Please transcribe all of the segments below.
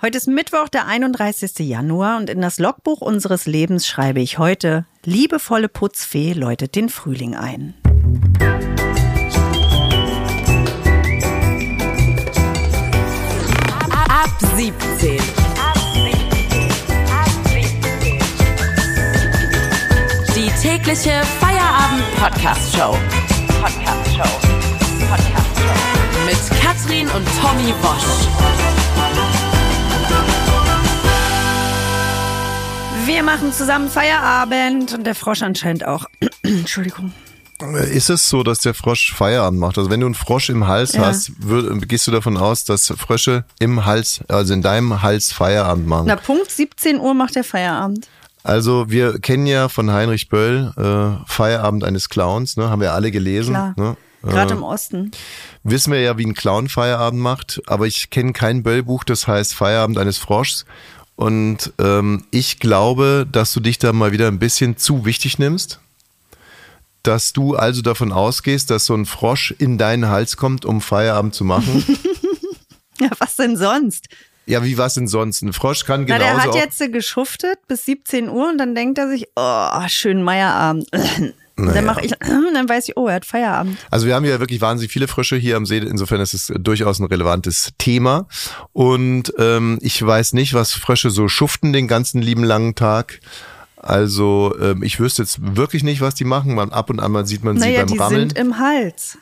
Heute ist Mittwoch, der 31. Januar und in das Logbuch unseres Lebens schreibe ich heute, liebevolle Putzfee läutet den Frühling ein. Ab 17. Die tägliche Feierabend-Podcast-Show. Podcast-Show. Podcast-Show. Mit Katrin und Tommy Bosch. Wir machen zusammen Feierabend und der Frosch anscheinend auch. Entschuldigung. Ist es so, dass der Frosch Feierabend macht? Also wenn du einen Frosch im Hals Ja. hast, würd, gehst du davon aus, dass Frösche im Hals, also in deinem Hals Feierabend machen? Na, Punkt 17 Uhr macht der Feierabend. Also wir kennen ja von Heinrich Böll äh, Feierabend eines Clowns, ne? haben wir alle gelesen. Klar. Ne? Gerade Äh, im Osten. wissen wir ja, wie ein Clown Feierabend macht, aber ich kenne kein Böll-Buch, das heißt Feierabend eines Froschs. Und ähm, ich glaube, dass du dich da mal wieder ein bisschen zu wichtig nimmst. Dass du also davon ausgehst, dass so ein Frosch in deinen Hals kommt, um Feierabend zu machen. Ja, was denn sonst? ja, wie was denn sonst? Ein Frosch kann Na, genauso der hat jetzt geschuftet bis 17 Uhr und dann denkt er sich, oh, schön Meierabend. Und Dann mache ich, dann weiß ich, oh, er hat Feierabend. Also wir haben ja wirklich wahnsinnig viele Frösche hier am See. Insofern ist es durchaus ein relevantes Thema. Und ähm, ich weiß nicht, was Frösche so schuften den ganzen lieben langen Tag. Also ähm, ich wüsste jetzt wirklich nicht, was die machen. Man, ab und an mal sieht man sie Naja, beim die Rammeln. sind im Hals.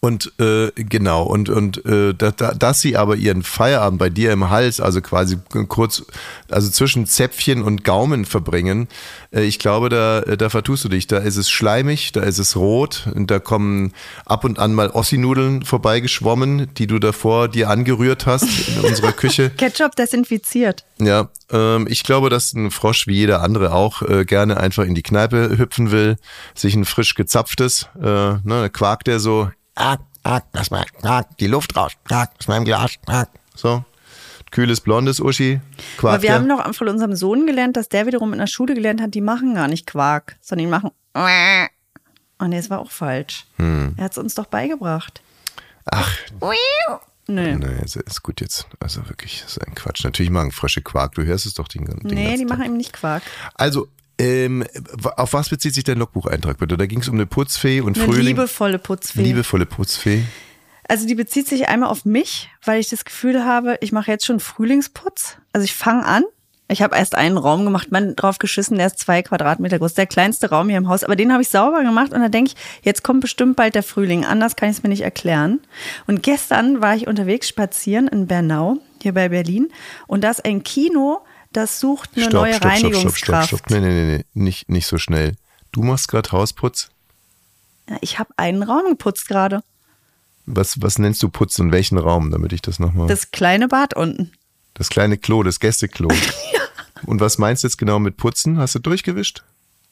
Und äh, genau, und, und äh, da, da, dass sie aber ihren Feierabend bei dir im Hals, also quasi kurz, also zwischen Zäpfchen und Gaumen verbringen, äh, ich glaube, da, da vertust du dich. Da ist es schleimig, da ist es rot und da kommen ab und an mal Ossi-Nudeln vorbeigeschwommen, die du davor dir angerührt hast in unserer Küche. Ketchup desinfiziert. Ja, ähm, ich glaube, dass ein Frosch wie jeder andere auch äh, gerne einfach in die Kneipe hüpfen will, sich ein frisch gezapftes, äh, ne, quakt der so, lass mal, die Luft raus, aus meinem Glas, so. Kühles, blondes Uschi, quakt Aber wir haben noch von unserem Sohn gelernt, dass der wiederum in der Schule gelernt hat, die machen gar nicht Quark, sondern die machen. Oh nee, das war auch falsch. Hm. Er hat es uns doch beigebracht. Ach, Nö. nee, ist, ist gut jetzt. Also wirklich, das ist ein Quatsch. Natürlich machen Frösche Quark, du hörst es doch den, den Nee, ganzen die machen eben nicht Quark. Also, ähm, auf was bezieht sich dein Logbucheintrag bitte? Da ging es um eine Putzfee und Eine Frühling. liebevolle Putzfee. Liebevolle Putzfee. Also die bezieht sich einmal auf mich, weil ich das Gefühl habe, ich mache jetzt schon Frühlingsputz. Also ich fange an. Ich habe erst einen Raum gemacht, man drauf geschissen, der ist zwei Quadratmeter groß, der kleinste Raum hier im Haus. Aber den habe ich sauber gemacht und da denke ich, jetzt kommt bestimmt bald der Frühling. Anders kann ich es mir nicht erklären. Und gestern war ich unterwegs spazieren in Bernau, hier bei Berlin. Und da ist ein Kino, das sucht eine neue Reinigungskraft. Nee, nee, nee, nee, nicht, nicht so schnell. Du machst gerade Hausputz. Ja, Ich habe einen Raum geputzt gerade. Was, was nennst du Putz und welchen Raum, damit ich das nochmal. Das, kleine Bad unten. das kleine Klo, das Gästeklo. Und was meinst du jetzt genau mit Putzen? Hast du durchgewischt?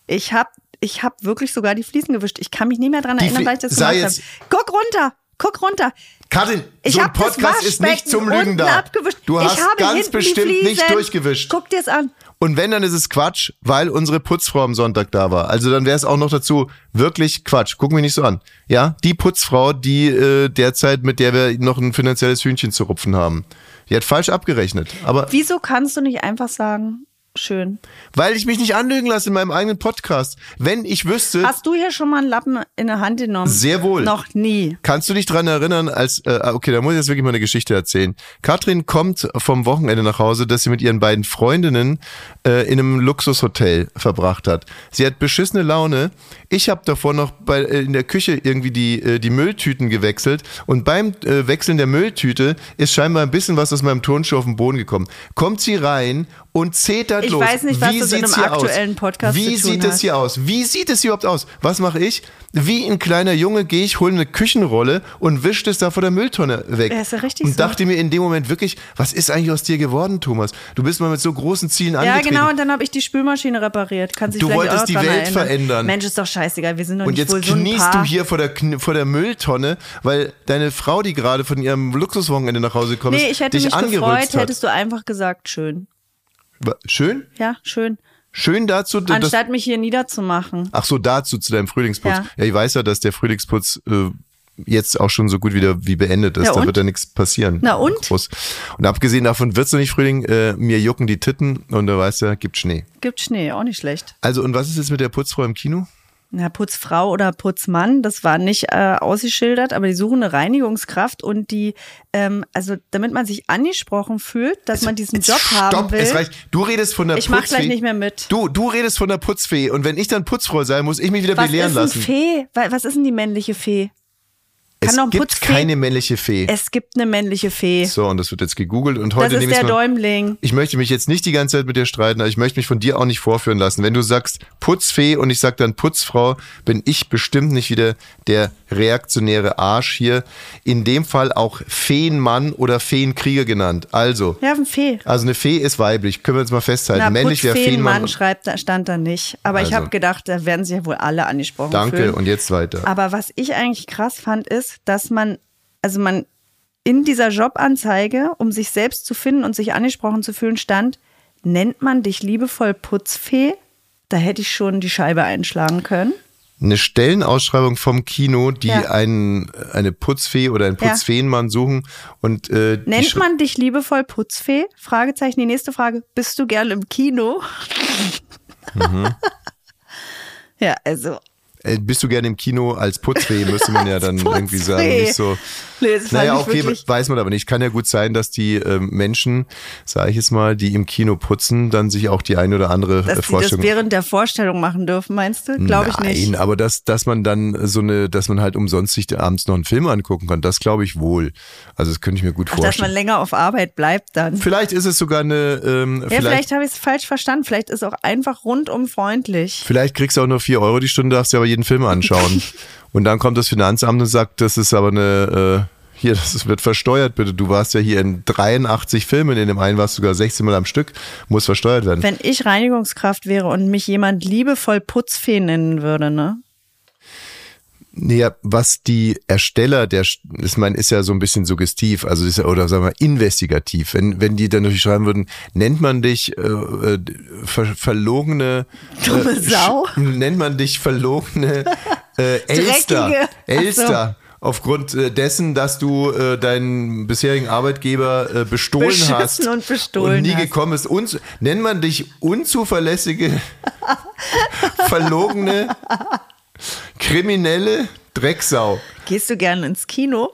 Ich habe ich hab wirklich sogar die Fliesen gewischt. Ich kann mich nicht mehr dran Die erinnern, weil ich das sei gemacht habe. Guck runter, guck runter. Karin, Ich so ein Podcast ist nicht zum Lügen da. Abgewischt. Du ich hast ganz bestimmt nicht durchgewischt. Guck dir's an. Und wenn, dann ist es Quatsch, weil unsere Putzfrau am Sonntag da war. Also dann wäre es auch noch dazu wirklich Quatsch. Guck mich nicht so an. Ja, die Putzfrau, die äh, derzeit, mit der wir noch ein finanzielles Hühnchen zu rupfen haben. Die hat falsch abgerechnet. Aber Wieso kannst du nicht einfach sagen, schön? weil ich mich nicht anlügen lasse in meinem eigenen Podcast. Wenn ich wüsste, Hast du hier schon mal einen Lappen in der Hand genommen? Sehr wohl. Noch nie. Kannst du dich dran erinnern, als, äh, okay, da muss ich jetzt wirklich mal eine Geschichte erzählen. Katrin kommt vom Wochenende nach Hause, dass sie mit ihren beiden Freundinnen äh, in einem Luxushotel verbracht hat. Sie hat beschissene Laune. Ich habe davor noch bei, äh, in der Küche irgendwie die, äh, die Mülltüten gewechselt und beim äh, Wechseln der Mülltüte ist scheinbar ein bisschen was aus meinem Turnschuh auf den Boden gekommen. Kommt sie rein und zetert Ich los. weiß nicht, was Wie das in einem hier aus? aktuellen Podcast Wie sieht es hier aus? Wie sieht es überhaupt aus? Was mache ich? Wie ein kleiner Junge gehe ich, hole eine Küchenrolle und wische es da vor der Mülltonne weg. Ja, ist ja richtig und so. dachte mir in dem Moment wirklich, was ist eigentlich aus dir geworden, Thomas? Du bist mal mit so großen Zielen Ja, angetreten. genau, und dann habe ich die Spülmaschine repariert. Kannst Du wolltest die Welt erinnern. verändern. Mensch, ist doch scheißegal, wir sind doch Und nicht jetzt wohl so ein kniest Paar. du hier vor der, vor der Mülltonne, weil deine Frau, die gerade von ihrem Luxuswochenende nach Hause kommt, Nee, ich hätte dich mich gefreut, hat. hättest du einfach gesagt, schön. Schön? Ja, schön. Schön dazu, Anstatt mich hier niederzumachen. Ach so, dazu zu deinem Frühlingsputz. Ja. Ja. ich weiß ja, dass der Frühlingsputz äh, jetzt auch schon so gut wieder wie beendet ist. Ja, da wird ja nichts passieren. Na und? Groß. Und abgesehen davon wird's noch nicht Frühling, äh, mir jucken die Titten und du weißt ja, gibt Schnee. Gibt Schnee, auch nicht schlecht. Also und was ist jetzt mit der Putzfrau im Kino? Na, Putzfrau oder Putzmann, das war nicht äh, ausgeschildert, aber die suchen eine Reinigungskraft und die, ähm, also damit man sich angesprochen fühlt, dass man diesen Job haben stopp, will. es reicht. Du redest von der Ich mach Putzfee. gleich nicht mehr mit. Du, du redest von der Putzfee und wenn ich dann Putzfrau sein muss, ich mich wieder Was belehren ist ein lassen. Fee? Wa- Was ist denn die männliche Fee? Es gibt Putzfee- keine männliche Fee. Es gibt eine männliche Fee. So, und das wird jetzt gegoogelt und Das heute ist nehme ich der mal. Däumling. Ich möchte mich jetzt nicht die ganze Zeit mit dir streiten, aber ich möchte mich von dir auch nicht vorführen lassen. Wenn du sagst Putzfee und ich sag dann Putzfrau, bin ich bestimmt nicht wieder der reaktionäre Arsch hier. In dem Fall auch Feenmann oder Feenkrieger genannt. Also, Ja, ein Fee. also eine Fee ist weiblich, können wir uns mal festhalten. Na, Männlich wäre Feenmann. Putzfeenmann schreibt, da stand da nicht. Aber ich Also. habe gedacht, da werden sich ja wohl alle angesprochen Danke fühlen. und jetzt weiter. Aber was ich eigentlich krass fand, ist, dass man, also man in dieser Jobanzeige, um sich selbst zu finden und sich angesprochen zu fühlen, stand, nennt man dich liebevoll Putzfee? Da hätte ich schon die Scheibe einschlagen können. Eine Stellenausschreibung vom Kino, die Ja. einen, eine Putzfee oder einen Ja. Putzfeenmann suchen und äh, Nennt man dich liebevoll Putzfee? Fragezeichen. Die nächste Frage. Bist du gern im Kino? Mhm. ja, also. äh, bist du gerne im Kino als Putzfee, müsste man ja dann Putzfee. irgendwie sagen. Nicht so. Nee, das Naja, fand ich okay, wirklich- weiß man aber nicht. Kann ja gut sein, dass die ähm, Menschen, sage ich jetzt mal, die im Kino putzen, dann sich auch die eine oder andere äh, Dass die das Vorstellung. während der Vorstellung machen dürfen, meinst du? Glaube ich nicht. Nein, aber dass, dass man dann so eine, dass man halt umsonst sich abends noch einen Film angucken kann, das glaube ich wohl. Also das könnte ich mir gut Ach, dass man vorstellen. länger auf Arbeit bleibt dann. Vielleicht ist es sogar eine, ähm, Ja, vielleicht, vielleicht habe ich es falsch verstanden. Vielleicht ist auch einfach rundum freundlich. vielleicht kriegst du auch nur vier Euro die Stunde, darfst dir aber jeden Film anschauen. und dann kommt das Finanzamt und sagt, das ist aber eine, äh, hier, das wird versteuert, bitte. Du warst ja hier in 83 Filmen, in dem einen warst du sogar 16 Mal am Stück, muss versteuert werden. Wenn ich Reinigungskraft wäre und mich jemand liebevoll Putzfee nennen würde, ne? Nee, was die Ersteller der, ich meine, ist ja so ein bisschen suggestiv, also ist ja, oder sagen wir investigativ. Wenn, wenn die dann natürlich schreiben würden, nennt man dich äh, äh, ver, verlogene Dumme äh, Sau? sch- nennt man dich verlogene äh, Elster. Dreckige. Elster. Aufgrund äh, dessen, dass du äh, deinen bisherigen Arbeitgeber äh, bestohlen Beschissen hast und bestohlen und nie hast. gekommen ist. Uns, nennt man dich unzuverlässige, verlogene, kriminelle Drecksau. Gehst du gerne ins Kino?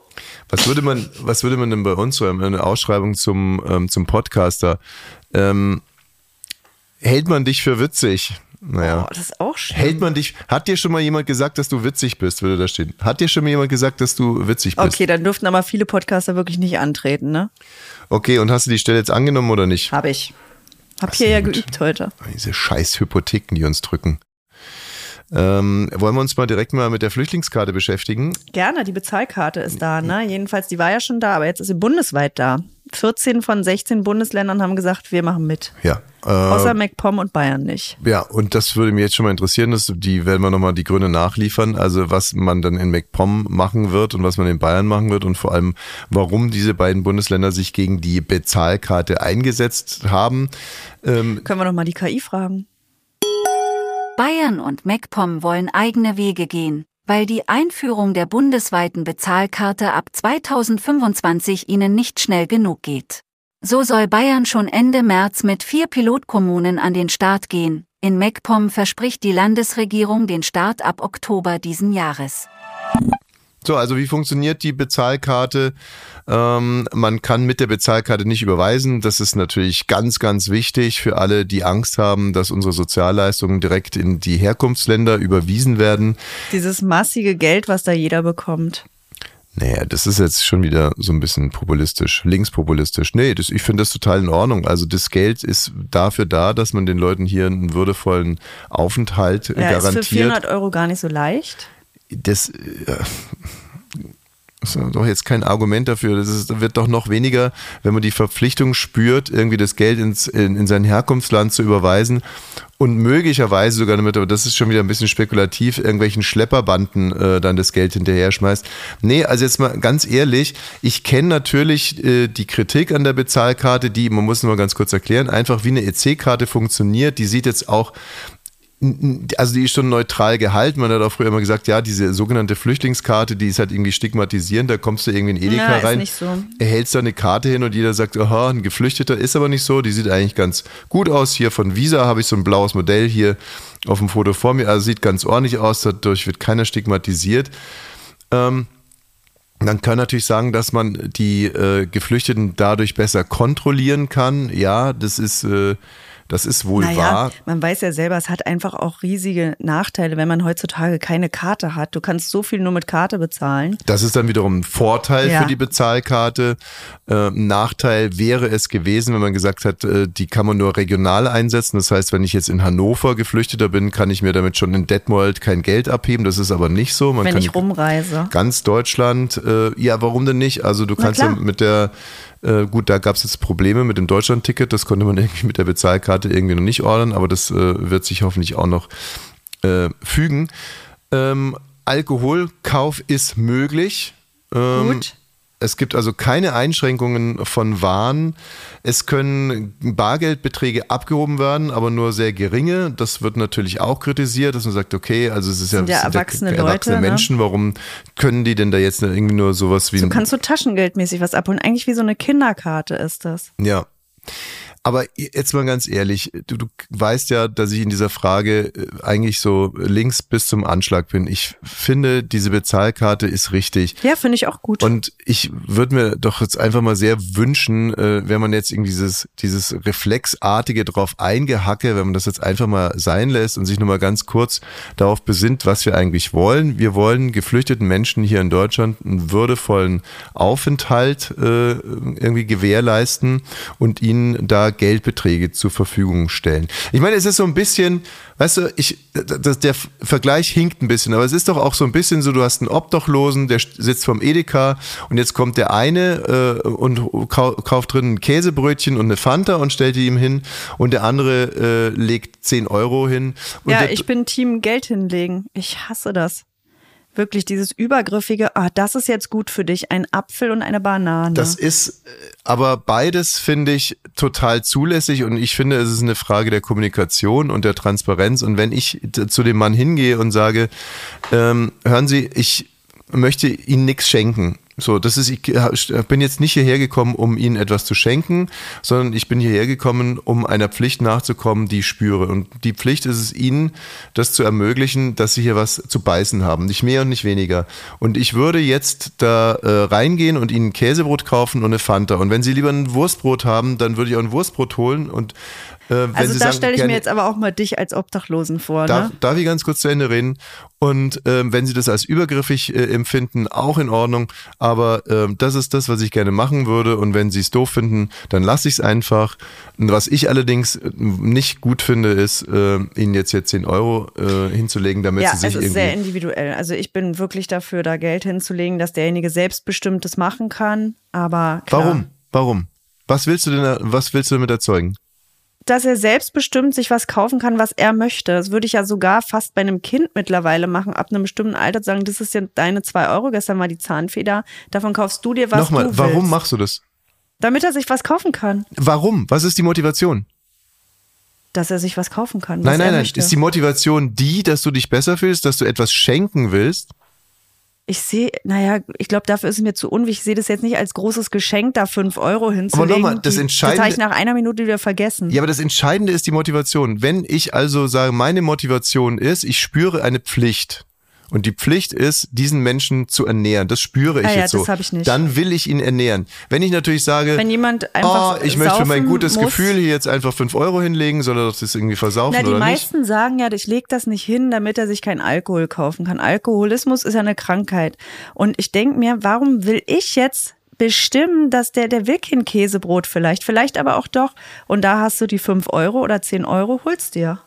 Was würde man, was würde man denn bei uns so haben? Eine Ausschreibung zum, ähm, zum Podcaster. Ähm, hält man dich für witzig? Naja. Oh, das ist auch schön. Hält man dich, hat dir schon mal jemand gesagt, dass du witzig bist, würde da stehen? Hat dir schon mal jemand gesagt, dass du witzig bist? Okay, dann dürften aber viele Podcaster wirklich nicht antreten, ne? Okay, und hast du die Stelle jetzt angenommen oder nicht? Habe ich. Hab Das hier ja geübt heute. Diese scheiß Hypotheken, die uns drücken. Ähm, wollen wir uns mal direkt mal mit der Flüchtlingskarte beschäftigen? Gerne, die Bezahlkarte ist da, ne? Jedenfalls, die war ja schon da, aber jetzt ist sie bundesweit da. 14 von 16 Bundesländern haben gesagt, wir machen mit. Ja. Äh, Außer MacPom und Bayern nicht. Ja, und das würde mich jetzt schon mal interessieren, dass die werden wir nochmal die Gründe nachliefern, also was man dann in MacPom machen wird und was man in Bayern machen wird und vor allem, warum diese beiden Bundesländer sich gegen die Bezahlkarte eingesetzt haben. Ähm, Können wir noch mal die KI fragen? Bayern und MacPom wollen eigene Wege gehen, weil die Einführung der bundesweiten Bezahlkarte ab 2025 ihnen nicht schnell genug geht. So soll Bayern schon Ende März mit vier Pilotkommunen an den Start gehen. In MacPom verspricht die Landesregierung den Start ab Oktober diesen Jahres. So, also wie funktioniert die Bezahlkarte? Ähm, man kann mit der Bezahlkarte nicht überweisen. Das ist natürlich ganz, ganz wichtig für alle, die Angst haben, dass unsere Sozialleistungen direkt in die Herkunftsländer überwiesen werden. Dieses massige Geld, was da jeder bekommt. Naja, das ist jetzt schon wieder so ein bisschen populistisch, linkspopulistisch. Nee, das, ich finde das total in Ordnung. Also das Geld ist dafür da, dass man den Leuten hier einen würdevollen Aufenthalt Ja, ist für garantiert. 400 Euro gar nicht so leicht. Das äh, ist doch jetzt kein Argument dafür. Das ist, wird doch noch weniger, wenn man die Verpflichtung spürt, irgendwie das Geld ins, in, in sein Herkunftsland zu überweisen und möglicherweise sogar damit, aber das ist schon wieder ein bisschen spekulativ, irgendwelchen Schlepperbanden äh, dann das Geld hinterher schmeißt. Nee, also jetzt mal ganz ehrlich, ich kenne natürlich äh, die Kritik an der Bezahlkarte, die, man muss nur mal ganz kurz erklären, einfach wie eine EC-Karte funktioniert. Die sieht jetzt auch also die ist schon neutral gehalten. Man hat auch früher immer gesagt, ja, diese sogenannte Flüchtlingskarte, die ist halt irgendwie stigmatisierend. Da kommst du irgendwie in Edeka Ja, ist rein, nicht so. erhältst da eine Karte hin und jeder sagt, aha, ein Geflüchteter ist aber nicht so. Die sieht eigentlich ganz gut aus. Hier von Visa habe ich so ein blaues Modell hier auf dem Foto vor mir. Also sieht ganz ordentlich aus. Dadurch wird keiner stigmatisiert. Ähm, man kann natürlich sagen, dass man die äh, Geflüchteten dadurch besser kontrollieren kann. Ja, das ist, äh, das ist wohl Naja, wahr. man weiß ja selber, es hat einfach auch riesige Nachteile, wenn man heutzutage keine Karte hat. Du kannst so viel nur mit Karte bezahlen. Das ist dann wiederum ein Vorteil Ja. für die Bezahlkarte. Äh, ein Nachteil wäre es gewesen, wenn man gesagt hat, äh, die kann man nur regional einsetzen. Das heißt, wenn ich jetzt in Hannover Geflüchteter bin, kann ich mir damit schon in Detmold kein Geld abheben. Das ist aber nicht so. Man wenn kann ich rumreise. ganz Deutschland, äh, ja, warum denn nicht? Also du Na kannst ja mit der, äh, gut, da gab es jetzt Probleme mit dem Deutschland-Ticket, das konnte man irgendwie mit der Bezahlkarte irgendwie noch nicht ordern, aber das äh, wird sich hoffentlich auch noch äh, fügen. Ähm, Alkoholkauf ist möglich. Ähm, Gut. Es gibt also keine Einschränkungen von Waren. Es können Bargeldbeträge abgehoben werden, aber nur sehr geringe. Das wird natürlich auch kritisiert, dass man sagt, okay, also es ist ja, ja erwachsene erwachsene Leute, ne? Menschen, warum können die denn da jetzt irgendwie nur sowas wie So ein kannst du taschengeldmäßig was abholen. Eigentlich wie so eine Kinderkarte ist das. ja. Aber jetzt mal ganz ehrlich, du, du weißt ja, dass ich in dieser Frage äh, eigentlich so links bis zum Anschlag bin. Ich finde, diese Bezahlkarte ist richtig. Ja, finde ich auch gut. Und ich würde mir doch jetzt einfach mal sehr wünschen, äh, wenn man jetzt irgendwie dieses, dieses reflexartige drauf eingehacke, wenn man das jetzt einfach mal sein lässt und sich nochmal ganz kurz darauf besinnt, was wir eigentlich wollen. Wir wollen geflüchteten Menschen hier in Deutschland einen würdevollen Aufenthalt äh, irgendwie gewährleisten und ihnen da Geldbeträge zur Verfügung stellen. Ich meine, es ist so ein bisschen, weißt du, ich, das, der Vergleich hinkt ein bisschen, aber es ist doch auch so ein bisschen so, du hast einen Obdachlosen, der sitzt vom Edeka und jetzt kommt der eine äh, und kau kauft drin ein Käsebrötchen und eine Fanta und stellt die ihm hin und der andere äh, legt 10 Euro hin. Ja, ich bin Team Geld hinlegen. Ich hasse das. Wirklich dieses übergriffige, ah, das ist jetzt gut für dich, ein Apfel und eine Banane. Das ist äh, aber beides finde ich total zulässig und ich finde, es ist eine Frage der Kommunikation und der Transparenz. Und wenn ich zu dem Mann hingehe und sage, ähm, hören Sie, ich möchte Ihnen nichts schenken. So, das ist, ich bin jetzt nicht hierher gekommen, um Ihnen etwas zu schenken, sondern ich bin hierher gekommen, um einer Pflicht nachzukommen, die ich spüre. Und die Pflicht ist es Ihnen, das zu ermöglichen, dass Sie hier was zu beißen haben. Nicht mehr und nicht weniger. Und ich würde jetzt da äh, reingehen und Ihnen Käsebrot kaufen und eine Fanta. Und wenn Sie lieber ein Wurstbrot haben, dann würde ich auch ein Wurstbrot holen und äh, also da stelle ich mir jetzt aber auch mal dich als Obdachlosen vor, Darf, ne? darf ich ganz kurz zu Ende reden? Und ähm, wenn Sie das als übergriffig äh, empfinden, auch in Ordnung. Aber ähm, das ist das, was ich gerne machen würde. Und wenn Sie es doof finden, dann lasse ich es einfach. Und was ich allerdings äh, nicht gut finde, ist, äh, Ihnen jetzt hier 10 Euro äh, hinzulegen, damit Ja, Sie es sich ist sehr individuell. Also ich bin wirklich dafür, da Geld hinzulegen, dass derjenige selbstbestimmtes machen kann. Aber klar, Warum? Warum? Was willst du denn, was willst du damit erzeugen? Dass er selbstbestimmt sich was kaufen kann, was er möchte. Das würde ich ja sogar fast bei einem Kind mittlerweile machen, ab einem bestimmten Alter zu sagen, das ist ja deine zwei Euro, gestern war die Zahnfeder, davon kaufst du dir was Nochmal, du warum willst. machst du das? Damit er sich was kaufen kann. Warum? Was ist die Motivation? Dass er sich was kaufen kann. Nein, nein, nein. Möchte. Ist die Motivation die, dass du dich besser fühlst, dass du etwas schenken willst? Ich sehe, naja, ich glaube, dafür ist es mir zu unwichtig. Ich sehe das jetzt nicht als großes Geschenk, da fünf Euro hinzulegen. nochmal, das Die- Entscheidende- Das habe ich nach einer Minute wieder vergessen. Ja, aber das Entscheidende ist die Motivation. Wenn ich also sage, meine Motivation ist, ich spüre eine Pflicht. Und die Pflicht ist, diesen Menschen zu ernähren. Das spüre ich Ah ja, jetzt so. das hab ich nicht. Dann will ich ihn ernähren. Wenn ich natürlich sage, Wenn jemand einfach oh, ich möchte für mein gutes muss. Gefühl hier jetzt einfach fünf Euro hinlegen, soll er das irgendwie versaufen Na, die oder nicht? meisten sagen ja, ich lege das nicht hin, damit er sich keinen Alkohol kaufen kann. Alkoholismus ist ja eine Krankheit. Und ich denke mir, warum will ich jetzt bestimmen, dass der, der will kein Käsebrot vielleicht, vielleicht aber auch doch. Und da hast du die fünf Euro oder zehn Euro, holst dir.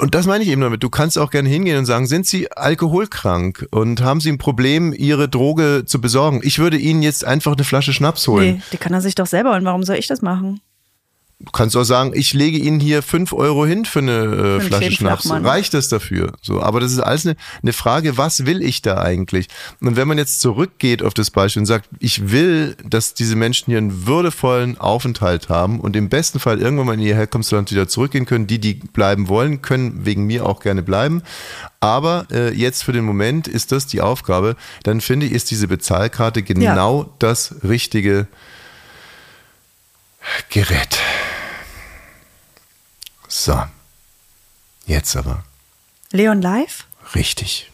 Und das meine ich eben damit. Du kannst auch gerne hingehen und sagen, sind Sie alkoholkrank und haben Sie ein Problem, Ihre Droge zu besorgen? Ich würde Ihnen jetzt einfach eine Flasche Schnaps holen. Nee, die kann er sich doch selber holen. Warum soll ich das machen? Du kannst auch sagen, ich lege Ihnen hier fünf Euro hin für eine äh, Flasche Schnaps. Reicht das dafür? So, aber das ist alles eine, eine Frage, was will ich da eigentlich? Und wenn man jetzt zurückgeht auf das Beispiel und sagt, ich will, dass diese Menschen hier einen würdevollen Aufenthalt haben und im besten Fall irgendwann mal in ihr Herkunftsland wieder zurückgehen können, die, die bleiben wollen, können wegen mir auch gerne bleiben. Aber äh, jetzt für den Moment ist das die Aufgabe. Dann finde ich, ist diese Bezahlkarte genau das richtige Gerät. So. Jetzt aber. Leon live? Richtig.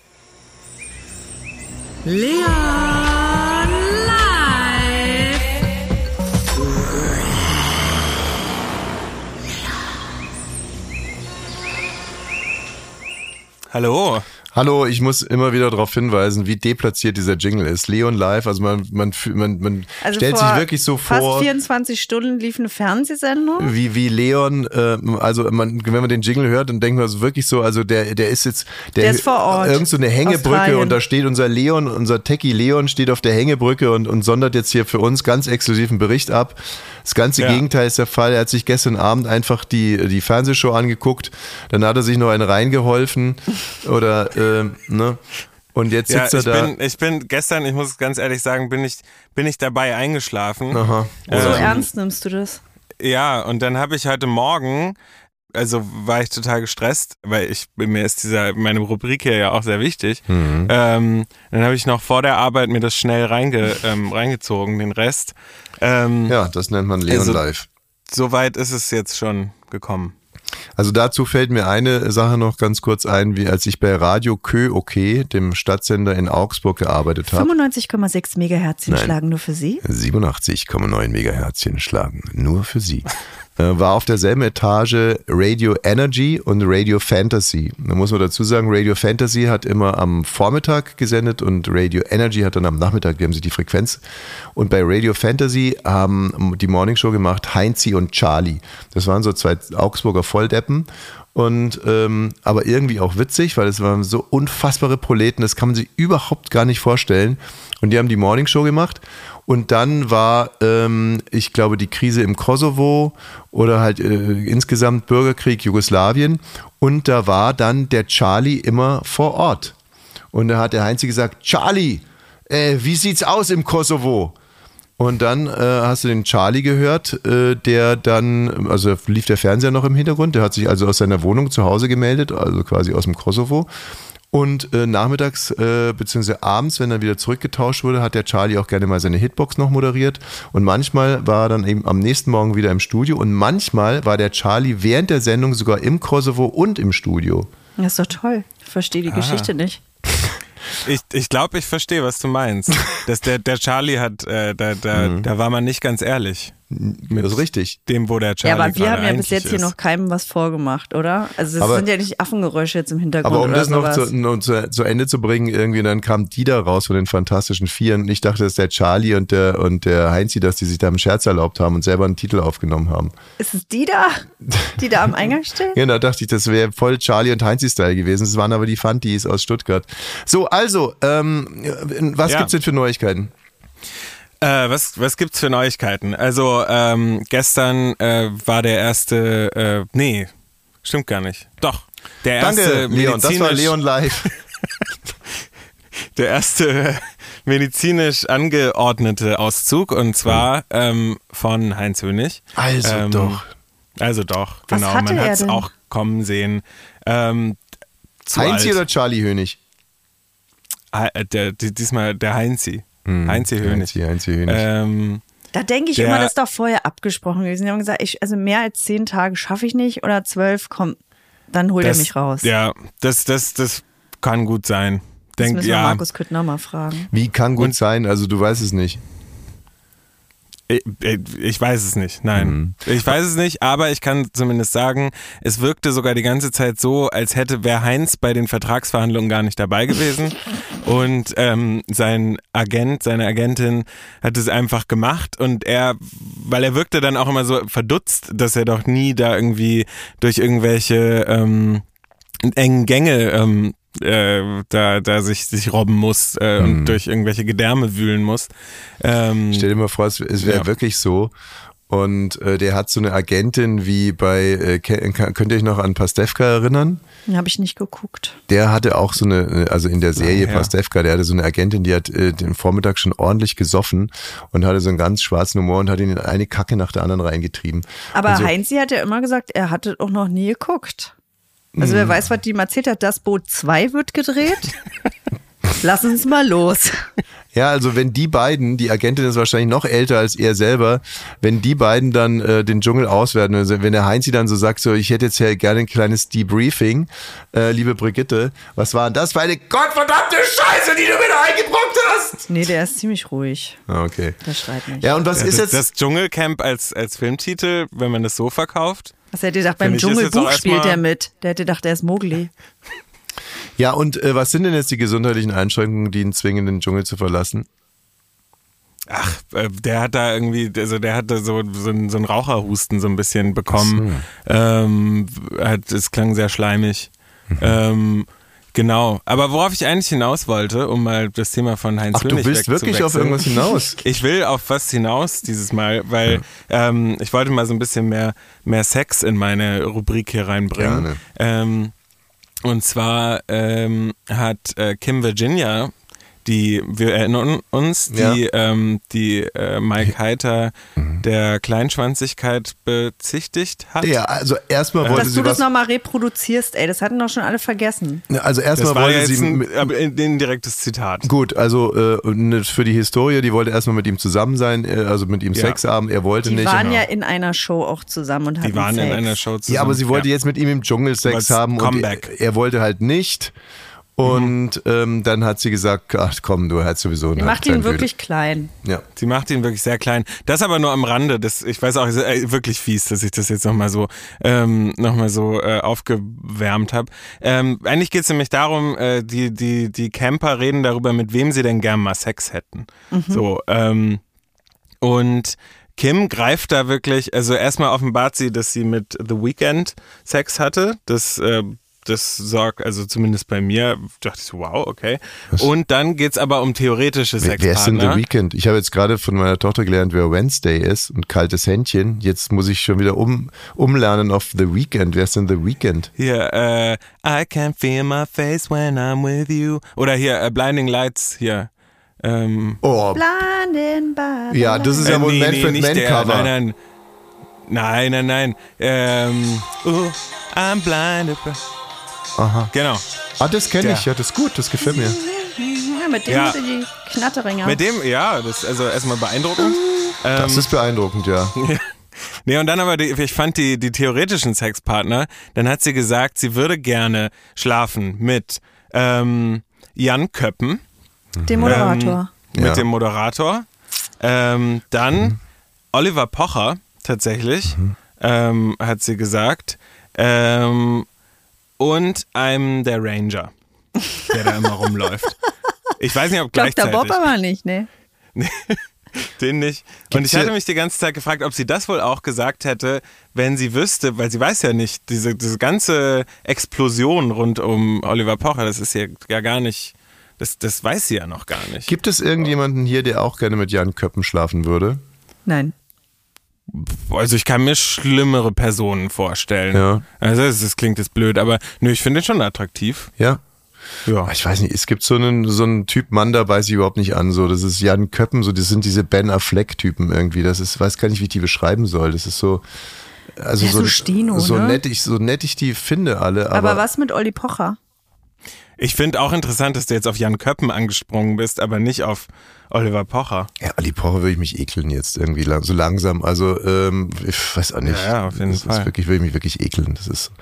Hallo. Hallo, ich muss immer wieder darauf hinweisen, wie deplatziert dieser Jingle ist. Leon live, also man, man, man, man Also stellt sich wirklich so Fast vor, 24 Stunden lief eine Fernsehsendung. wie, wie Leon, äh, also man, wenn man den Jingle hört, dann denkt man so wirklich so, also der, der ist jetzt, der, Der ist vor Ort. Irgend so eine Hängebrücke Australien. und da steht unser Leon, unser Techie Leon steht auf der Hängebrücke und, und sondert jetzt hier für uns ganz exklusiven Bericht ab. Das ganze Ja. Gegenteil ist der Fall. Er hat sich gestern Abend einfach die, die Fernsehshow angeguckt, dann hat er sich noch einen reingeholfen oder, äh, ne? Und jetzt Ja, sitzt ich er da. bin, ich bin gestern, ich muss ganz ehrlich sagen, bin ich, bin ich dabei eingeschlafen. Aha. So Ähm, ernst nimmst du das? Ja, und dann habe ich heute Morgen, also war ich total gestresst, weil ich mir ist dieser meine Rubrik hier ja auch sehr wichtig. Mhm. Ähm, dann habe ich noch vor der Arbeit mir das schnell reinge, ähm, reingezogen, den Rest. Ähm, Ja, das nennt man Leon Also- live. Soweit ist es jetzt schon gekommen. Also dazu fällt mir eine Sache noch ganz kurz ein, wie als ich bei Radio Kö OK, dem Stadtsender in Augsburg, gearbeitet habe. 95,6 Megahertz Nein. schlagen nur für Sie. 87,9 Megaherzchen schlagen. Nur für Sie. Äh, War auf derselben Etage Radio Energy und Radio Fantasy. Da muss man dazu sagen, Radio Fantasy hat immer am Vormittag gesendet und Radio Energy hat dann am Nachmittag, die haben sie die Frequenz. Und bei Radio Fantasy haben die Morningshow gemacht Heinzi und Charlie. Das waren so zwei Augsburger Volldeppen. Und ähm, aber irgendwie auch witzig, weil es waren so unfassbare Proleten, das kann man sich überhaupt gar nicht vorstellen. Und die haben die Morningshow gemacht. Und dann war, ähm, ich glaube, die Krise im Kosovo oder halt äh, insgesamt Bürgerkrieg Jugoslawien. Und da war dann der Charlie immer vor Ort. Und da hat der Heinzi gesagt, Charlie, äh, wie sieht's aus im Kosovo? Und dann äh, hast du den Charlie gehört, äh, der dann, also lief der Fernseher noch im Hintergrund, der hat sich also aus seiner Wohnung zu Hause gemeldet, also quasi aus dem Kosovo. Und äh, nachmittags äh, beziehungsweise abends, wenn er wieder zurückgetauscht wurde, hat der Charlie auch gerne mal seine Hitbox noch moderiert. Und manchmal war er dann eben am nächsten Morgen wieder im Studio. Und manchmal war der Charlie während der Sendung sogar im Kosovo und im Studio. Das ist doch toll. Ich verstehe die Geschichte nicht. Ich, ich glaube, ich verstehe, was du meinst. Dass der, der Charlie hat, äh, da, da, Mhm. da war man nicht ganz ehrlich. Das ist richtig. Dem, wo der Ja, Charlie aber wir haben ja bis jetzt hier ist. noch keinem was vorgemacht, oder? Also es Aber- sind ja nicht Affengeräusche jetzt im Hintergrund Aber um oder das noch zu, noch zu, zu Ende zu bringen, irgendwie, dann kam Dieter raus von den Fantastischen Vieren. Und ich dachte, dass der Charlie und der, und der Heinzi, dass die sich da einen Scherz erlaubt haben und selber einen Titel aufgenommen haben. Ist es die da? Die da am Eingang stehen? Ja, da dachte ich, das wäre voll Charlie und Heinzi-Style gewesen. Das waren aber die Fantis aus Stuttgart. So, also, ähm, was Ja. gibt's denn für Neuigkeiten? Äh, was, was gibt's für Neuigkeiten? Also, ähm, gestern äh, war der erste, äh, nee, stimmt gar nicht. Doch. Der erste Danke, Leon. Das war Leon live. der erste medizinisch angeordnete Auszug und zwar ähm, von Heinz Hönig. Also Ähm, doch. Also doch, Was genau. hatte Man er hat es denn? auch kommen sehen. Ähm, alt. oder Charlie Hönig? Äh, der, die- diesmal der Heinzi. Heinzi Hönig. Heinzi, Heinzi Hönig. Ähm, Da denke ich Der- immer, das ist doch vorher abgesprochen gewesen. Die haben gesagt, ich, also mehr als zehn Tage schaffe ich nicht oder zwölf, komm, dann holt das, er mich raus. Ja, das, das, das kann gut sein. das Denk, müssen wir ja, Markus Küttner mal fragen. Wie kann gut und- sein? Also, du weißt es nicht. Ich, ich weiß es nicht, nein. Mhm. Ich weiß es nicht, aber ich kann zumindest sagen, es wirkte sogar die ganze Zeit so, als hätte wer Heinz bei den Vertragsverhandlungen gar nicht dabei gewesen. Und ähm, sein Agent, seine Agentin hat es einfach gemacht und er, weil er wirkte dann auch immer so verdutzt, dass er doch nie da irgendwie durch irgendwelche ähm, engen Gänge ähm, äh, da, da sich, sich robben muss äh, und durch irgendwelche Gedärme wühlen muss. Ähm, Stell dir mal vor, es, wäre Ja. wirklich so. Und äh, der hat so eine Agentin wie bei, äh, ke- könnt ihr euch noch an Pastewka erinnern? Habe ich nicht geguckt. Der hatte auch so eine, also in der Serie ja. Pastewka, der hatte so eine Agentin, die hat äh, den Vormittag schon ordentlich gesoffen und hatte so einen ganz schwarzen Humor und hat ihn in eine Kacke nach der anderen reingetrieben. Aber so, Heinzi hat ja immer gesagt, er hatte auch noch nie geguckt. Also wer weiß, was die ihm erzählt hat, das Boot 2 wird gedreht. Lass uns mal los. Ja, also wenn die beiden, die Agentin ist wahrscheinlich noch älter als er selber, wenn die beiden dann äh, den Dschungel auswerten, also wenn der Heinzi dann so sagt, so ich hätte jetzt ja gerne ein kleines Debriefing, äh, liebe Brigitte, was war denn das für eine gottverdammte Scheiße, die du mir eingebrockt hast? Nee, der ist ziemlich ruhig. Ah, Okay. Der schreit nicht. Ja, und was Ja, ist das, jetzt? das Dschungelcamp als, als Filmtitel, wenn man das so verkauft? Was hätte gedacht, beim Dschungelbuch spielt er mit. Der hätte gedacht, er ist Mowgli. Ja, und äh, was sind denn jetzt die gesundheitlichen Einschränkungen, die ihn zwingen, den Dschungel zu verlassen? Ach, äh, der hat da irgendwie, also der hatte so, so, einen- so einen Raucherhusten so ein bisschen bekommen. Ähm, hat, es klang sehr schleimig. Mhm. Ähm, genau. Aber worauf ich eigentlich hinaus wollte, um mal das Thema von Heinz Ach, du Hönig willst wirklich auf irgendwas hinaus? Ich will auf was hinaus dieses Mal, weil ähm, ich wollte mal so ein bisschen mehr, mehr Sex in meine Rubrik hier reinbringen. Gerne. Ähm, und zwar ähm, hat äh, Kim Virginia, die, wir erinnern uns, die, ähm, die äh, Mike Heiter der Kleinschwanzigkeit bezichtigt hat. Ja, also erstmal wollte Dass sie du das nochmal reproduzierst, ey, das hatten doch schon alle vergessen. Also Das erstmal wollte jetzt sie. ein, aber ein indirektes Zitat. Gut, also äh, für die Historie, die wollte erstmal mit ihm zusammen sein, äh, also mit ihm Ja. Sex haben, er wollte Die nicht. waren genau. ja in einer Show auch zusammen und hatten Die waren Sex. in einer Show zusammen. ja, aber sie wollte jetzt mit ihm im Dschungel Sex haben Comeback. und er, er wollte halt nicht. Und ähm, dann hat sie gesagt, ach komm, du hast sowieso Die eine macht ihn wirklich klein. Ja. Sie macht ihn wirklich sehr klein. Das aber nur am Rande. Das, ich weiß auch, ist äh, wirklich fies, dass ich das jetzt nochmal so, ähm, noch mal so äh, aufgewärmt habe. Ähm, eigentlich geht es nämlich darum, äh, die, die, die Camper reden darüber, mit wem sie denn gern mal Sex hätten. So, ähm, und Kim greift da wirklich, also erstmal offenbart sie, dass sie mit The Weeknd Sex hatte. Das, äh, das sorgt, also zumindest bei mir, dachte ich so, wow, okay. Und dann geht's aber um theoretische Wer, wer ist denn The Sexpartner. Weeknd? Ich habe jetzt gerade von meiner Tochter gelernt, wer Wednesday ist und kaltes Händchen. Jetzt muss ich schon wieder um, umlernen auf The Weeknd. Wer ist denn The Weeknd? Hier, äh, I can feel my face when I'm with you. Oder hier, äh, Blinding Lights, hier. Ähm, Oh, Blindin' by ja, das ist ja äh, wohl nee, Manfred nee, nicht Mann der, Cover. Nein, nein. Nein, nein, nein. Ähm, oh, I'm blinded. by- Aha. Genau. Ah, das kenne ich. Ja, das ist gut. Das gefällt mir. Ja, mit dem Ja. die Knatteringer. Mit dem, ja, das ist also erstmal beeindruckend. Das Ähm, ist beeindruckend, ja. Nee, und dann aber, die, ich fand die, die theoretischen Sexpartner, dann hat sie gesagt, sie würde gerne schlafen mit ähm, Jan Köppen, dem Moderator. mit Ja. dem Moderator, ähm, dann Oliver Pocher, tatsächlich, ähm, hat sie gesagt, ähm, und einem der Ranger, der da immer rumläuft. Ich weiß nicht, ob Dr. gleichzeitig. Bob aber nicht, ne? Den nicht. Und ich hatte mich die ganze Zeit gefragt, ob sie das wohl auch gesagt hätte, wenn sie wüsste, weil sie weiß ja nicht, diese, diese ganze Explosion rund um Oliver Pocher, das ist ja, ja gar nicht, das, das weiß sie ja noch gar nicht. Gibt es irgendjemanden hier, der auch gerne mit Jan Köppen schlafen würde? Nein. Also ich kann mir schlimmere Personen vorstellen. Ja. Also das, das klingt jetzt blöd, aber nö, ich finde den schon attraktiv. Ja. Ja. Ich weiß nicht, es gibt so einen, so einen Typ Mann, da weiß ich überhaupt nicht an. So, das ist Jan Köppen, so, das sind diese Ben Affleck-Typen irgendwie. Das ist, weiß gar nicht, wie ich die beschreiben soll. Das ist so. Also Ja, so Stino, so ne? nett ich so nett ich die finde alle, aber, Aber, was mit Olli Pocher? Ich finde auch interessant, dass du jetzt auf Jan Köppen angesprungen bist, aber nicht auf Oliver Pocher. ja, Ali Pocher würde ich mich ekeln jetzt irgendwie lang, so langsam. Also ähm, ich weiß auch nicht. Ja, ja, auf jeden das Fall. Ist wirklich würde ich mich wirklich ekeln. Das ist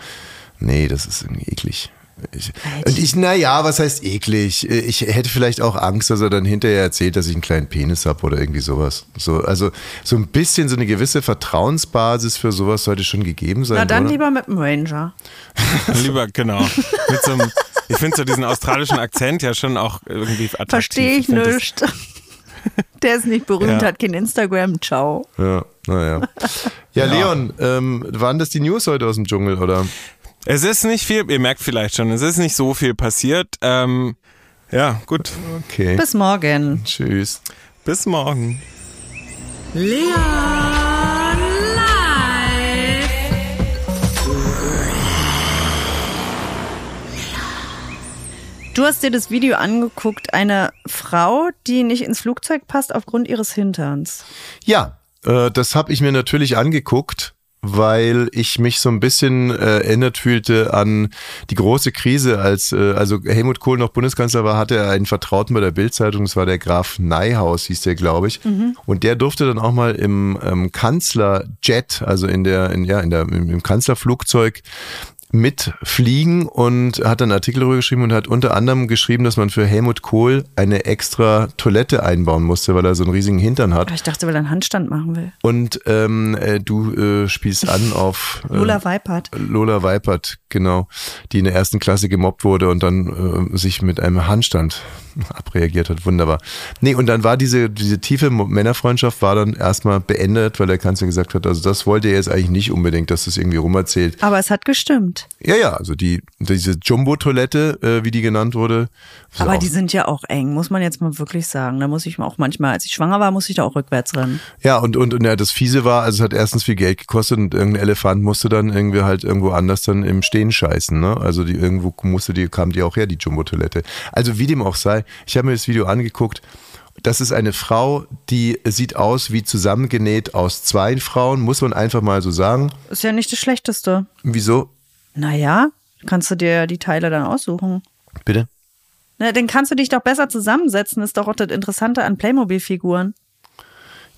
nee, das ist irgendwie eklig. Ich, und ich, naja, was heißt eklig? Ich hätte vielleicht auch Angst, dass er dann hinterher erzählt, dass ich einen kleinen Penis habe oder irgendwie sowas. So, also so ein bisschen so eine gewisse Vertrauensbasis für sowas sollte schon gegeben sein. Na dann oder? lieber mit dem Ranger. Lieber, genau. Mit so einem, ich finde so diesen australischen Akzent ja schon auch irgendwie attraktiv. Verstehe ich das- nicht. Der ist nicht berühmt, Ja. hat kein Instagram. Ciao. Ja, naja. Ja, Leon, ähm, waren das die News heute aus dem Dschungel, oder? Es ist nicht viel, ihr merkt vielleicht schon, es ist nicht so viel passiert. Ähm, ja, gut. Okay. Bis morgen. Tschüss. Bis morgen. Leon live. Du hast dir das Video angeguckt, eine Frau, die nicht ins Flugzeug passt aufgrund ihres Hinterns. Ja, äh, das habe ich mir natürlich angeguckt weil ich mich so ein bisschen äh, erinnert fühlte an die große Krise, als äh, also Helmut Kohl noch Bundeskanzler war, hatte er einen Vertrauten bei der Bildzeitung, das war der Graf Neihaus, hieß der, glaube ich. Mhm. Und der durfte dann auch mal im ähm, Kanzlerjet, also in der, in, ja, in der, im, im Kanzlerflugzeug mitfliegen und hat einen Artikel darüber geschrieben und hat unter anderem geschrieben, dass man für Helmut Kohl eine extra Toilette einbauen musste, weil er so einen riesigen Hintern hat. Ich dachte, weil er einen Handstand machen will. Und ähm, äh, du äh, spielst an auf äh, Lola Weipert. Lola Weipert, genau, die in der ersten Klasse gemobbt wurde und dann äh, sich mit einem Handstand abreagiert hat. Wunderbar. Nee, und dann war diese, diese tiefe Männerfreundschaft war dann erstmal beendet, weil der Kanzler gesagt hat, also das wollte er jetzt eigentlich nicht unbedingt, dass das irgendwie rumerzählt. Aber es hat gestimmt. Ja, ja, also die, diese Jumbo-Toilette, äh, wie die genannt wurde. Aber die sind ja auch eng, muss man jetzt mal wirklich sagen. Da muss ich auch manchmal, als ich schwanger war, muss ich da auch rückwärts rennen. Ja, und, und, und ja, das Fiese war, also es hat erstens viel Geld gekostet und irgendein Elefant musste dann irgendwie halt irgendwo anders dann im Stehen scheißen, ne? Also die irgendwo musste die, kam die auch her, die Jumbo-Toilette. Also wie dem auch sei, ich habe mir das Video angeguckt. Das ist eine Frau, die sieht aus wie zusammengenäht aus zwei Frauen, muss man einfach mal so sagen. Ist ja nicht das Schlechteste. Wieso? Naja, kannst du dir die Teile dann aussuchen. Bitte? Na, dann kannst du dich doch besser zusammensetzen, ist doch auch das Interessante an Playmobil-Figuren.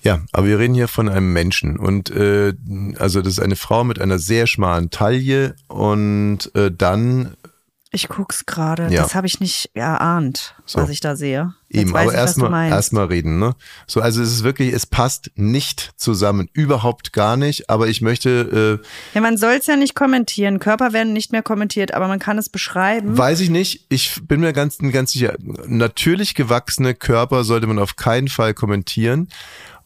Ja, aber wir reden hier von einem Menschen und äh, also das ist eine Frau mit einer sehr schmalen Taille und äh, dann ich guck's gerade. Ja. Das habe ich nicht erahnt, so. was ich da sehe. Jetzt Eben, aber erstmal erstmal reden, ne? So, also es ist wirklich, es passt nicht zusammen, überhaupt gar nicht. Aber ich möchte. Äh, ja, man soll es ja nicht kommentieren. Körper werden nicht mehr kommentiert, aber man kann es beschreiben. Weiß ich nicht. Ich bin mir ganz ganz sicher. Natürlich gewachsene Körper sollte man auf keinen Fall kommentieren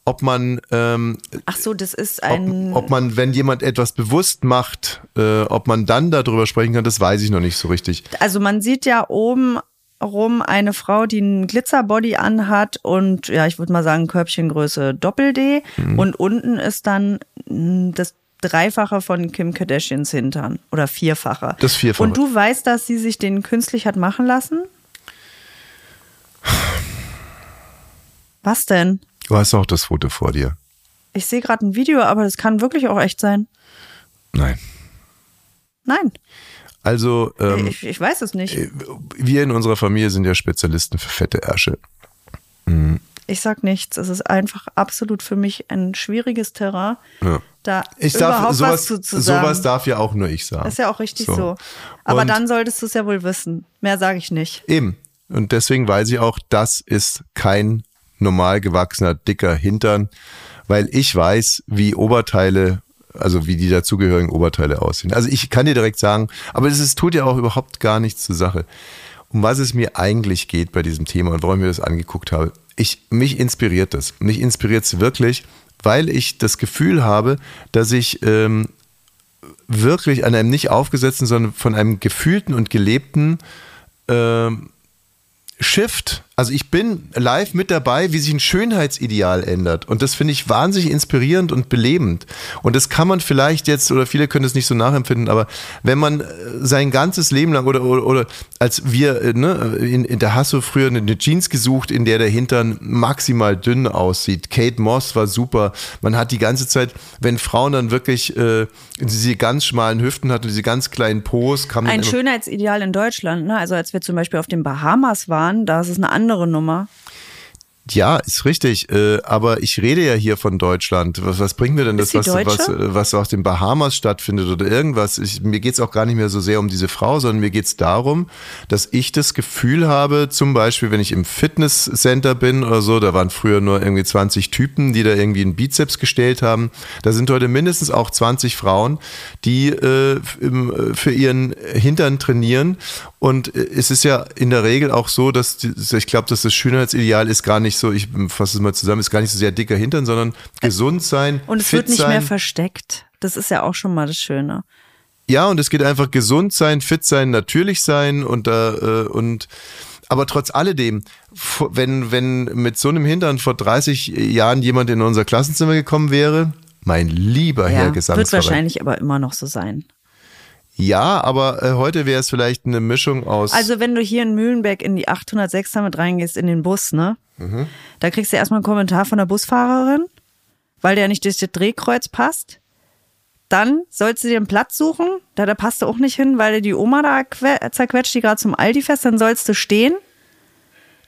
ob man ähm, ach so das ist ein ob, ob man wenn jemand etwas bewusst macht äh, ob man dann darüber sprechen kann das weiß ich noch nicht so richtig also man sieht ja oben rum eine Frau die einen Glitzerbody anhat und ja ich würde mal sagen Körbchengröße Doppel D mhm. und unten ist dann hm, das Dreifache von Kim Kardashians Hintern oder Vierfache. Das Vierfache. Und du weißt, dass sie sich den künstlich hat machen lassen? Was denn? Du hast auch das Foto vor dir. Ich sehe gerade ein Video, aber das kann wirklich auch echt sein. Nein. Nein. Also, ähm, ich, ich, weiß es nicht. Äh, wir in unserer Familie sind ja Spezialisten für fette Ärsche. Mhm. Ich sag nichts. Es ist einfach absolut für mich ein schwieriges Terrain. Ja. Da ich darf, überhaupt sowas, was zu, zu sagen. Sowas darf ja auch nur ich sagen. Das ist ja auch richtig so. so. Aber Und dann solltest du es ja wohl wissen. Mehr sage ich nicht. Eben. Und deswegen weiß ich auch, das ist kein normal gewachsener, dicker Hintern, weil ich weiß, wie Oberteile, also wie die dazugehörigen Oberteile aussehen. Also ich kann dir direkt sagen, aber es tut ja auch überhaupt gar nichts zur Sache. Um was es mir eigentlich geht bei diesem Thema und warum ich mir das angeguckt habe. Ich, mich inspiriert das. Mich inspiriert es wirklich, weil ich das Gefühl habe, dass ich ähm, wirklich an einem nicht aufgesetzten, sondern von einem gefühlten und gelebten ähm, Shift also ich bin live mit dabei, wie sich ein Schönheitsideal ändert. Und das finde ich wahnsinnig inspirierend und belebend. Und das kann man vielleicht jetzt, oder viele können es nicht so nachempfinden, aber wenn man äh, sein ganzes Leben lang oder, oder, oder als wir, äh, ne, in, in, da hast du früher eine Jeans gesucht, in der der Hintern maximal dünn aussieht. Kate Moss war super. Man hat die ganze Zeit, wenn Frauen dann wirklich äh, diese ganz schmalen Hüften hatten, diese ganz kleinen Pos, kam Ein Schönheitsideal in Deutschland, ne? Also als wir zum Beispiel auf den Bahamas waren, da ist es eine andere andere Nummer. Ja, ist richtig. Äh, aber ich rede ja hier von Deutschland. Was, was bringt mir denn das, was, was, was auf den Bahamas stattfindet oder irgendwas? Ich, mir geht's auch gar nicht mehr so sehr um diese Frau, sondern mir geht's darum, dass ich das Gefühl habe, zum Beispiel, wenn ich im Fitnesscenter bin oder so, da waren früher nur irgendwie 20 Typen, die da irgendwie einen Bizeps gestellt haben. Da sind heute mindestens auch 20 Frauen, die äh, im, für ihren Hintern trainieren. Und äh, es ist ja in der Regel auch so, dass die, ich glaube, dass das Schönheitsideal ist gar nicht nicht so, ich fasse es mal zusammen, ist gar nicht so sehr dicker Hintern, sondern gesund sein. Und es wird nicht sein. mehr versteckt. Das ist ja auch schon mal das Schöne. Ja, und es geht einfach gesund sein, fit sein, natürlich sein und äh, und aber trotz alledem, wenn, wenn mit so einem Hintern vor 30 Jahren jemand in unser Klassenzimmer gekommen wäre, mein lieber ja, Herr Gesangsverein. Wird wahrscheinlich aber immer noch so sein. Ja, aber äh, heute wäre es vielleicht eine Mischung aus. Also wenn du hier in Mühlenbeck in die 806 damit reingehst, in den Bus, ne? Mhm. Da kriegst du erstmal einen Kommentar von der Busfahrerin, weil der nicht durch das Drehkreuz passt. Dann sollst du dir einen Platz suchen, da, da passt du auch nicht hin, weil die Oma da que- zerquetscht, die gerade zum Aldi fest, dann sollst du stehen.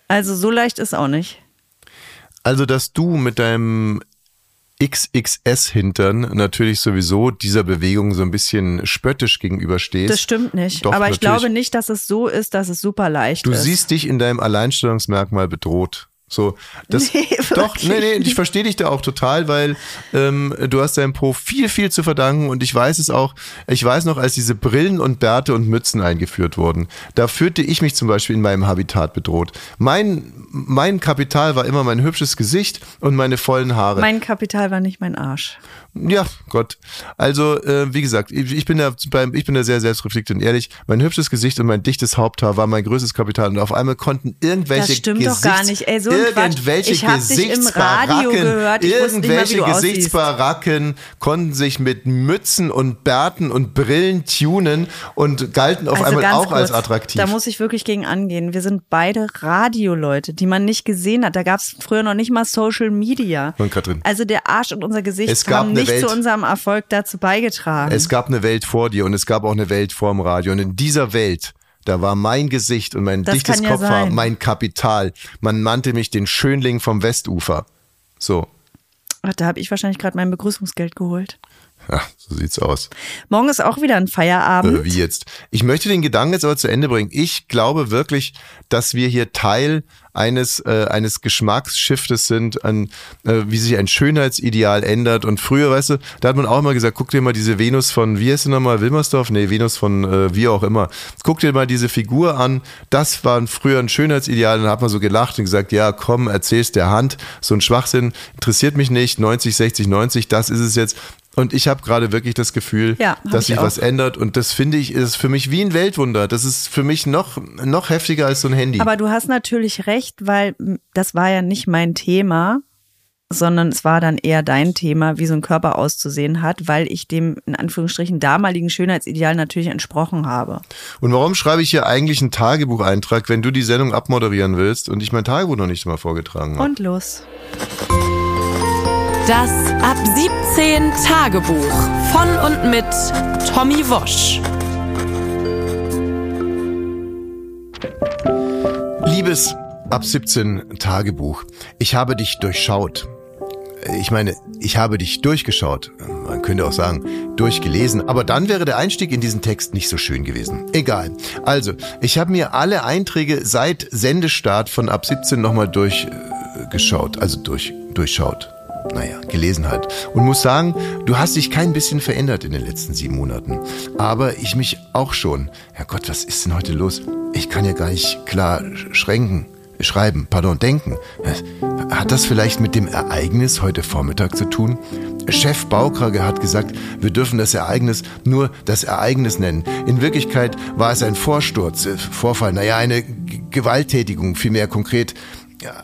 Also so leicht ist auch nicht. Also, dass du mit deinem XXS-Hintern natürlich sowieso dieser Bewegung so ein bisschen spöttisch gegenüberstehst. Das stimmt nicht. Doch, Aber ich glaube nicht, dass es so ist, dass es super leicht Du ist. siehst dich in deinem Alleinstellungsmerkmal bedroht. So, das, Nee, doch, nee, nee, ich verstehe dich da auch total, weil ähm, du hast deinem Po viel, viel zu verdanken und ich weiß es auch, ich weiß noch, als diese Brillen und Bärte und Mützen eingeführt wurden, da fühlte ich mich zum Beispiel in meinem Habitat bedroht. Mein, mein Kapital war immer mein hübsches Gesicht und meine vollen Haare. mein Kapital war nicht mein Arsch. Ja, Gott. Also, äh, wie gesagt, ich, ich bin da beim, ich bin da sehr selbstreflektiert und ehrlich. Mein hübsches Gesicht und mein dichtes Haupthaar war mein größtes Kapital und auf einmal konnten irgendwelche Das stimmt doch gar nicht. Ey, so ein Quatsch. irgendwelche Ich hab dich im Radio Gesichtsbaracken, gehört. Ich nicht mal, irgendwelche aussiehst. Gesichtsbaracken konnten sich mit Mützen und Bärten und Brillen tunen und galten auf also einmal auch als kurz, attraktiv. Da muss ich wirklich gegen angehen. Wir sind beide Radioleute, die man nicht gesehen hat. Da gab es früher noch nicht mal Social Media. Und Katrin. Also der Arsch und unser Gesicht Es gab eine nicht Welt- zu unserem Erfolg dazu beigetragen. Es gab eine Welt vor dir und es gab auch eine Welt vorm Radio. Und in dieser Welt, da war mein Gesicht und mein Das dichtes ja Kopfhaar sein. mein Kapital. Man nannte mich den Schönling vom Westufer. So, Ach, da habe ich wahrscheinlich gerade mein Begrüßungsgeld geholt. Ja, so sieht's aus. Morgen ist auch wieder ein Feierabend. Äh, wie jetzt? Ich möchte den Gedanken jetzt aber zu Ende bringen. Ich glaube wirklich, dass wir hier Teil eines, äh, eines Geschmacksschiftes sind, an, äh, wie sich ein Schönheitsideal ändert. Und früher, weißt du, da hat man auch immer gesagt, guck dir mal diese Venus von, wie heißt sie nochmal, Wilmersdorf? Nee, Venus von äh, wie auch immer. Guck dir mal diese Figur an. Das war früher ein Schönheitsideal. Und dann hat man so gelacht und gesagt, ja, komm, erzähl's der Hand. So ein Schwachsinn interessiert mich nicht. 90, 60, 90, das ist es jetzt. Und ich habe gerade wirklich das Gefühl, Ja, dass ich sich was ändert. Und das finde ich, ist für mich wie ein Weltwunder. Das ist für mich noch, noch heftiger als so ein Handy. Aber du hast natürlich recht, weil das war ja nicht mein Thema, sondern es war dann eher dein Thema, wie so ein Körper auszusehen hat, weil ich dem in Anführungsstrichen damaligen Schönheitsideal natürlich entsprochen habe. und warum schreibe ich hier eigentlich einen Tagebucheintrag, wenn du die Sendung abmoderieren willst und ich mein Tagebuch noch nicht mal vorgetragen habe? Und los. Das Ab 17 Tagebuch von und mit Tommy Wosch. Liebes Ab 17 Tagebuch, ich habe dich durchschaut. Ich meine, ich habe dich durchgeschaut. Man könnte auch sagen, durchgelesen. Aber dann wäre der Einstieg in diesen Text nicht so schön gewesen. Egal. Also, ich habe mir alle Einträge seit Sendestart von Ab 17 nochmal durchgeschaut. Also durch, durchschaut. Naja, gelesen halt. Und muss sagen, du hast dich kein bisschen verändert in den letzten sieben Monaten. Aber ich mich auch schon. Herrgott, was ist denn heute los? Ich kann ja gar nicht klar schränken. Schreiben, pardon, denken. Hat das vielleicht mit dem Ereignis heute Vormittag zu tun? Chef Baukrage hat gesagt, wir dürfen das Ereignis nur das Ereignis nennen. In Wirklichkeit war es ein Vorsturz, äh, Vorfall, naja, eine Gewalttätigung, vielmehr konkret.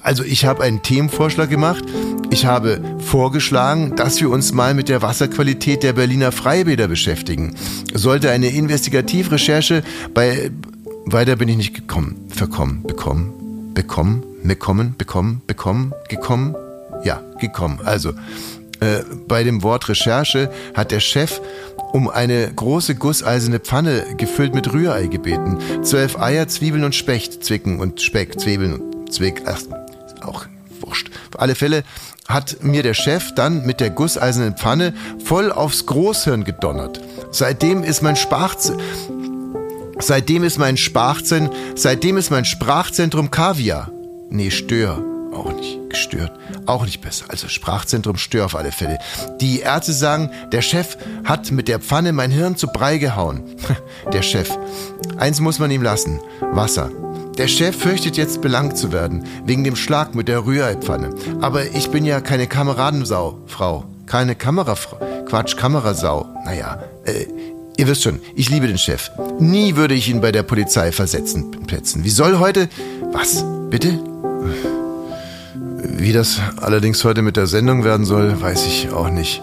Also ich habe einen Themenvorschlag gemacht. Ich habe vorgeschlagen, dass wir uns mal mit der Wasserqualität der Berliner Freibäder beschäftigen. Sollte eine Investigativrecherche bei... Weiter bin ich nicht gekommen. Verkommen, bekommen, bekommen, bekommen, bekommen, bekommen, gekommen. Ja, gekommen. Also, äh, bei dem Wort Recherche hat der Chef um eine große gusseiserne Pfanne gefüllt mit Rührei gebeten. Zwölf Eier, Zwiebeln und Specht, Zwicken und Speck, Zwiebeln und Zwick, ach, auch wurscht. Auf alle Fälle hat mir der Chef dann mit der gusseisernen Pfanne voll aufs Großhirn gedonnert. Seitdem ist mein Sprachz Seitdem ist mein Sprachzen, seitdem ist mein Sprachzentrum Kaviar. Nee, Stör. Auch nicht gestört. Auch nicht besser. Also Sprachzentrum Stör auf alle Fälle. Die Ärzte sagen, der Chef hat mit der Pfanne mein Hirn zu Brei gehauen. Der Chef. Eins muss man ihm lassen. Wasser. Der Chef fürchtet jetzt belangt zu werden, wegen dem Schlag mit der Rühreipfanne. Aber ich bin ja keine Kameradensau, Frau. Keine Kamerafrau. Quatsch, Kamerasau. Naja, äh, Ihr wisst schon, ich liebe den Chef. Nie würde ich ihn bei der Polizei versetzen, plätzen. Wie soll heute... Was? Bitte? Wie das allerdings heute mit der Sendung werden soll, weiß ich auch nicht.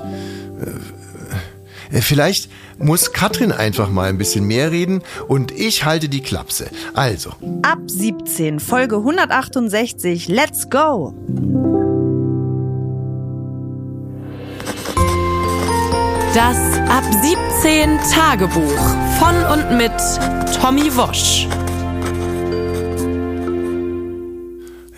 Äh, Vielleicht muss Katrin einfach mal ein bisschen mehr reden und ich halte die Klapse. Also, Ab 17, Folge 168. Let's go! Das Ab 17 Tagebuch von und mit Tommy Wosch.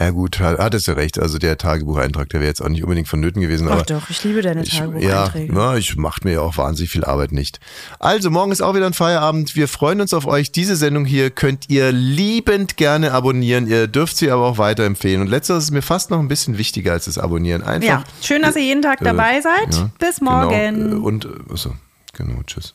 Ja gut, hat- hattest du recht. Also der Tagebucheintrag, der wäre jetzt auch nicht unbedingt vonnöten gewesen. Ach aber doch, ich liebe deine Ich, ja, Tagebucheinträge. na, ich macht mir ja auch wahnsinnig viel Arbeit nicht. Also, morgen ist auch wieder ein Feierabend. Wir freuen uns auf euch. Diese Sendung hier könnt ihr liebend gerne abonnieren. Ihr dürft sie aber auch weiterempfehlen. Und letzteres ist mir fast noch ein bisschen wichtiger als das Abonnieren. Einfach. Ja, schön, dass ihr jeden Tag dabei seid. ja, Bis morgen. Genau, äh, und, äh, achso, genau, tschüss.